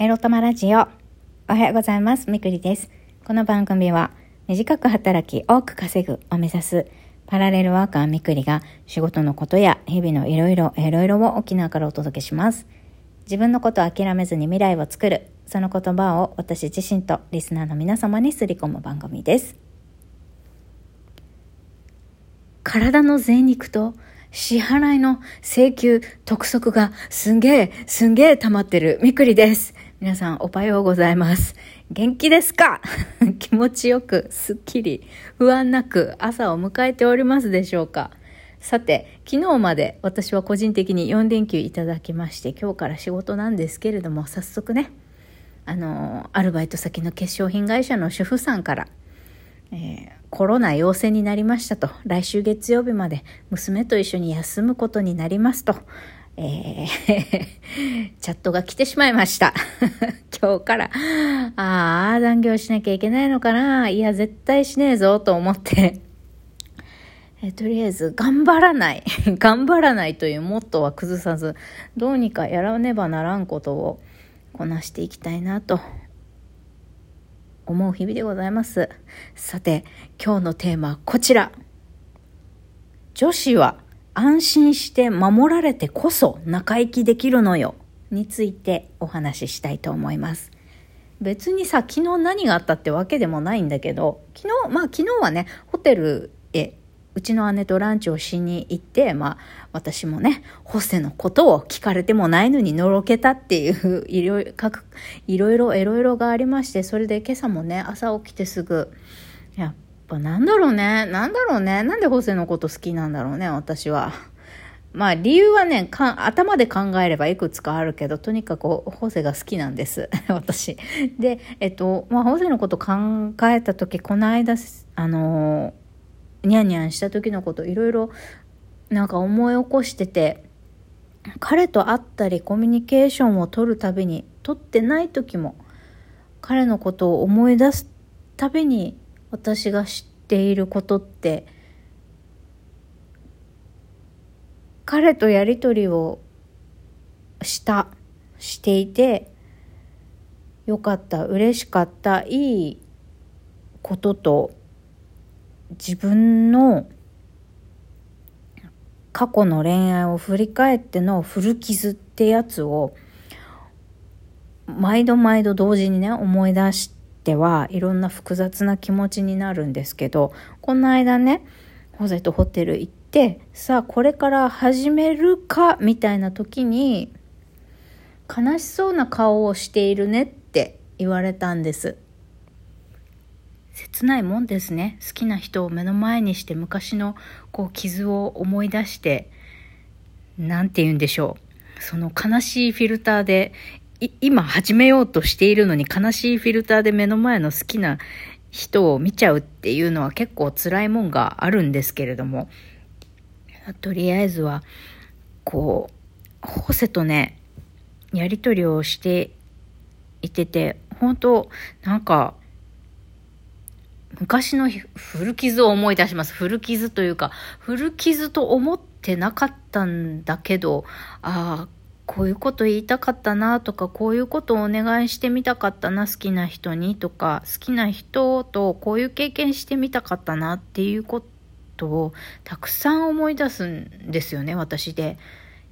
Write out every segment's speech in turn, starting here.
エロ玉ラジオ。おはようございます。みくりです。この番組は、短く働き、多く稼ぐを目指す、パラレルワーカーみくりが、仕事のことや、日々のいろいろ、いろいろを沖縄からお届けします。自分のことを諦めずに未来を作る、その言葉を私自身とリスナーの皆様にすり込む番組です。体の贅肉と、支払いの請求、督促がすんげえ、すんげえ溜まってるみくりです。皆さんおはようございます。元気ですか？気持ちよく、すっきり、不安なく朝を迎えておりますでしょうか？さて、昨日まで私は個人的に4連休いただきまして、今日から仕事なんですけれども、早速ね、あの、アルバイト先の化粧品会社の主婦さんから、えー、コロナ陽性になりましたと、来週月曜日まで娘と一緒に休むことになりますと、えー、チャットが来てしまいました。今日から、ああ、残業しなきゃいけないのかないや、絶対しねえぞと思って、えとりあえず、頑張らない。頑張らないというモットーは崩さず、どうにかやらねばならんことをこなしていきたいなと思う日々でございます。さて、今日のテーマはこちら。女子は安心して守られてこそ仲生きできるのよ。についてお話ししたいと思います。別にさ、昨日何があったってわけでもないんだけど、昨日、まあ昨日はね、ホテルへうちの姉とランチをしに行って、まあ、私もね、ホセのことを聞かれてもないのにのろけたっていう、いろいろ、いろいろ、いろいろがありまして、それで今朝もね、朝起きてすぐ、やっぱなんだろうね、なんだろうね、なんでホセのこと好きなんだろうね、私は。まあ理由はね、頭で考えればいくつかあるけど、とにかくホセが好きなんです。私。で、えっと、まあホセのこと考えた時、この間、あのニャンニャンした時のこといろいろなんか思い起こしてて彼と会ったりコミュニケーションを取るたびに取ってない時も彼のことを思い出すたびに私が知っていることって彼とやりとりをしたしていてよかった嬉しかったいいことと自分の過去の恋愛を振り返っての古傷ってやつを毎度毎度同時にね思い出してはいろんな複雑な気持ちになるんですけどこの間ねホゼとホテル行ってさあこれから始めるかみたいな時に悲しそうな顔をしているねって言われたんです。切ないもんですね好きな人を目の前にして昔のこう傷を思い出して何て言うんでしょうその悲しいフィルターで今始めようとしているのに悲しいフィルターで目の前の好きな人を見ちゃうっていうのは結構辛いもんがあるんですけれどもとりあえずはこうホセとねやり取りをしていてて本当なんか昔の古傷を思い出します。古傷というか、古傷と思ってなかったんだけど、ああ、こういうこと言いたかったなとか、こういうことをお願いしてみたかったな、好きな人にとか、好きな人とこういう経験してみたかったなっていうことをたくさん思い出すんですよね、私で。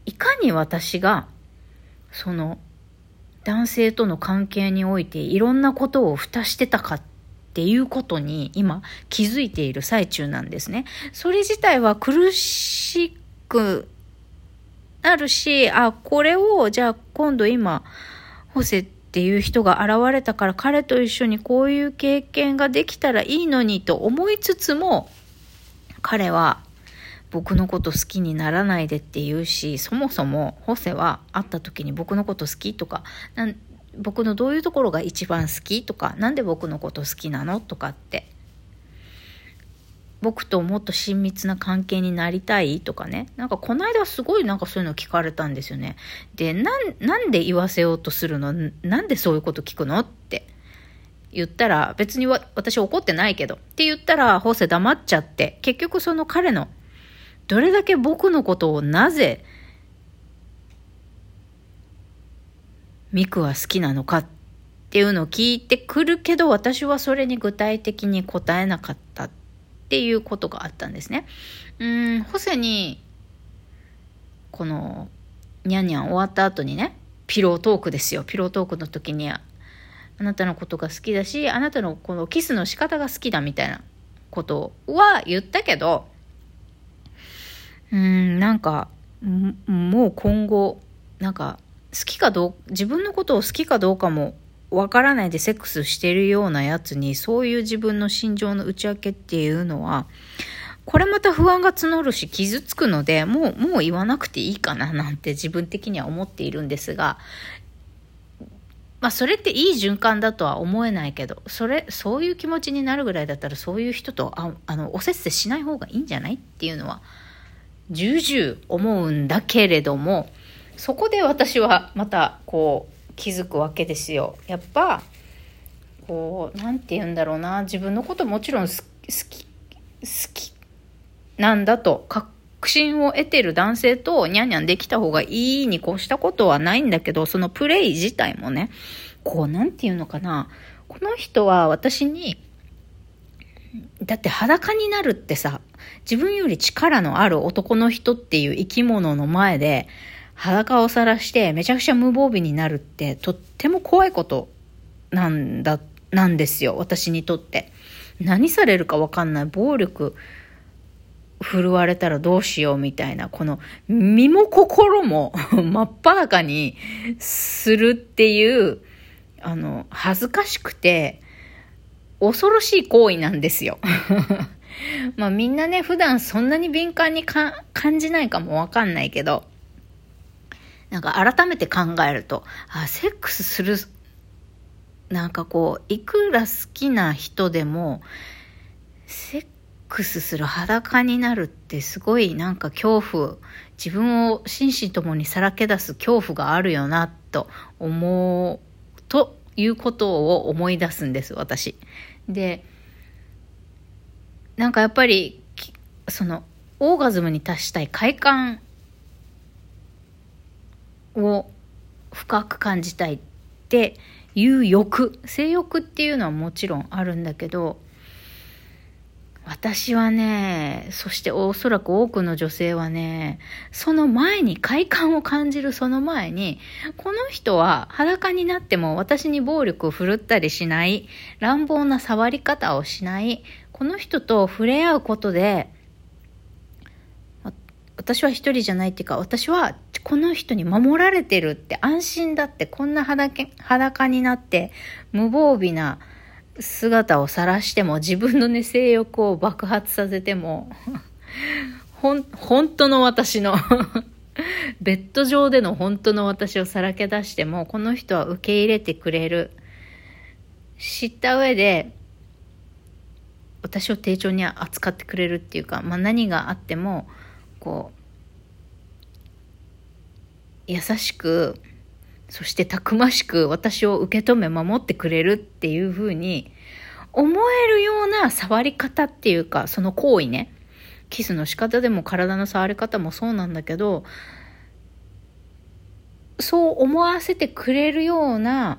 いかに私が、その、男性との関係においていろんなことを蓋してたかっていうことに今気づいている最中なんですね。それ自体は苦しくなるし、あ、これをじゃあ今度今、ホセっていう人が現れたから彼と一緒にこういう経験ができたらいいのにと思いつつも、彼は僕のこと好きにならないでって言うし、そもそもホセは会った時に僕のこと好きとか、僕のどういうところが一番好きとか何で僕のこと好きなのとかって僕ともっと親密な関係になりたいとかね。なんかこの間すごいなんかそういうの聞かれたんですよね。でなんで言わせようとするの？なんでそういうこと聞くの？って。言ったら別に私怒ってないけど。って言ったらホセ黙っちゃって。結局その彼のどれだけ僕のことをなぜミクは好きなのかっていうのを聞いてくるけど、私はそれに具体的に答えなかった。っていうことがあったんですね。うん、ホセに、この、ニャンニャン終わった後にね、ピロートークですよ。ピロートークの時に、あなたのことが好きだし、あなたのこのキスの仕方が好きだみたいなことは言ったけど、うん、なんか、もう今後、なんか、好きかどう、自分のことを好きかどうかもわからないでセックスしてるようなやつに、そういう自分の心情の打ち明けっていうのは、これまた不安が募るし傷つくので、もう、もう言わなくていいかななんて自分的には思っているんですが、まあそれっていい循環だとは思えないけど、それ、そういう気持ちになるぐらいだったらそういう人と、ああの、おせっせしない方がいいんじゃないっていうのは、重々思うんだけれども、そこで私はまたこう気づくわけですよ。やっぱ、こう、なんて言うんだろうな、自分のこともちろん好き、好きなんだと。確信を得てる男性とニャンニャンできた方がいいに越したことはないんだけど、そのプレイ自体もね、こう、なんて言うのかな、この人は私にだって裸になるってさ、自分より力のある男の人っていう生き物の前で、裸を晒してめちゃくちゃ無防備になるってとっても怖いことなんだ、なんですよ、私にとって。何されるかわかんない暴力振るわれたらどうしようみたいな、この身も心も 真っ裸にするっていう、あの、恥ずかしくて、恐ろしい行為なんですよ。まあみんなね、普段そんなに敏感に感じないかもわかんないけど、なんか改めて考えると、あ、セックスする、なんかこう、いくら好きな人でも、セックスする裸になるってすごいなんか恐怖、自分を心身ともにさらけ出す恐怖があるよな、と思う、ということを思い出すんです、私。で、なんかやっぱり、その、オーガズムに達したい快感を深く感じたいっていう欲、性欲っていうのはもちろんあるんだけど、私はね、そしておそらく多くの女性はね、その前に、快感を感じる。その前に、この人は裸になっても私に暴力を振るったりしない、乱暴な触り方をしない、この人と触れ合うことで、私は一人じゃないっていうか、私はこの人に守られてるって安心だってこんな裸になって無防備な姿を晒しても自分のね、性欲を爆発させても、ほん、本当の私のベッド上での本当の私をさらけ出しても、この人は受け入れてくれる。知った上で、私を丁重に扱ってくれるっていうか、まあ何があっても、こう、優しく、そしてたくましく私を受け止め守ってくれるっていうふうに思えるような触り方っていうか、その行為ね。キスの仕方でも体の触り方もそうなんだけど、そう思わせてくれるような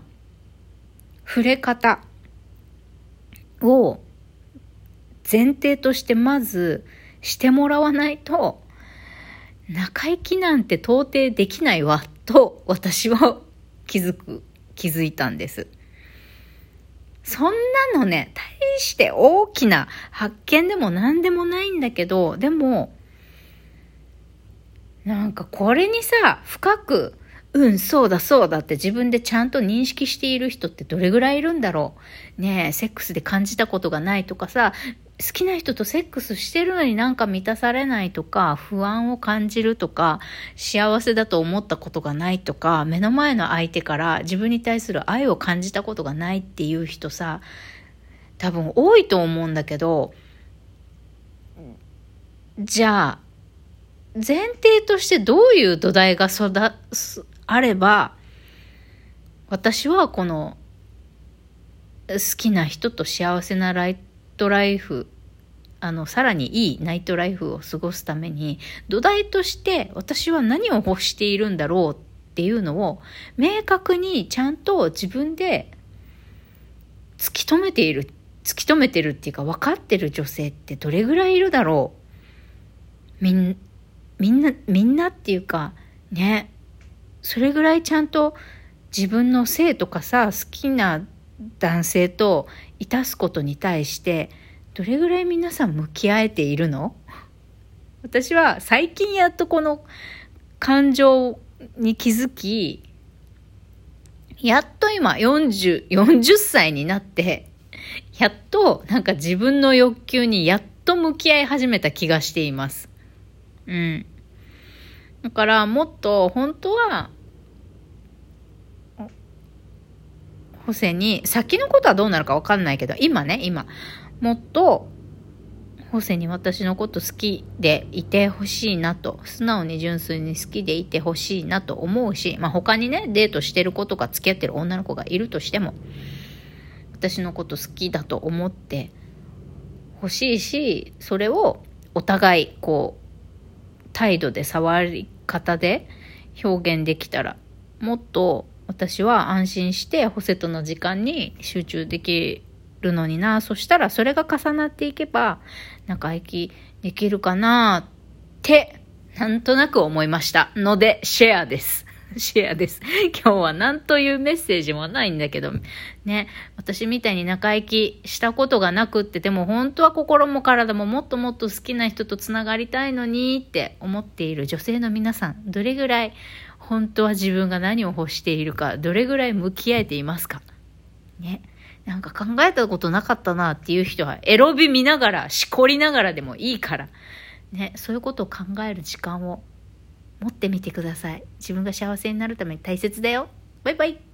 触れ方を前提としてまずしてもらわないと中行きなんて到底できないわと私は気づく、気づいたんです。そんなのね、大して大きな発見でも何でもないんだけど、でも、なんかこれにさ、深く、うん、そうだそうだって自分でちゃんと認識している人ってどれぐらいいるんだろう。ねえ、セックスで感じたことがないとかさ、好きな人とセックスしてるのになんか満たされないとか、不安を感じるとか、幸せだと思ったことがないとか、目の前の相手から自分に対する愛を感じたことがないっていう人さ、多分多いと思うんだけど、じゃあ、前提としてどういう土台が育、あれば、私はこの好きな人と幸せなライトライフあのさらにいいナイトライフを過ごすために土台として私は何を欲しているんだろうっていうのを明確にちゃんと自分で突き止めている突き止めてるっていうか分かってる女性ってどれぐらいいるだろう。みんみんなみんなっていうかね。それぐらいちゃんと自分の性とかさ好きな男性といたすことに対してどれぐらい皆さん向き合えているの？私は最近やっとこの感情に気づき、やっと今40、40歳になって、やっとなんか自分の欲求にやっと向き合い始めた気がしています。うん。だからもっと本当は、ホセに、先のことはどうなるかわかんないけど、今ね、今、もっとホセに私のこと好きでいてほしいなと、素直に純粋に好きでいてほしいなと思うし、まあ、他にね、デートしてる子とか付き合ってる女の子がいるとしても、私のこと好きだと思ってほしいし、それをお互い、こう、態度で触り方で表現できたら、もっと私は安心してホセとの時間に集中できるのにな。そしたらそれが重なっていけば、仲良きできるかなって、なんとなく思いましたので、シェアです。シェアです。今日は何というメッセージもないんだけど、ね、私みたいに仲良きしたことがなくって、でも本当は心も体ももっともっと好きな人と繋がりたいのにって思っている女性の皆さん、どれぐらい本当は自分が何を欲しているか、どれぐらい向き合えていますか？ね。なんか考えたことなかったなっていう人は、エロビ見ながら、しこりながらでもいいから、ね、そういうことを考える時間を持ってみてください。自分が幸せになるために大切だよ。バイバイ。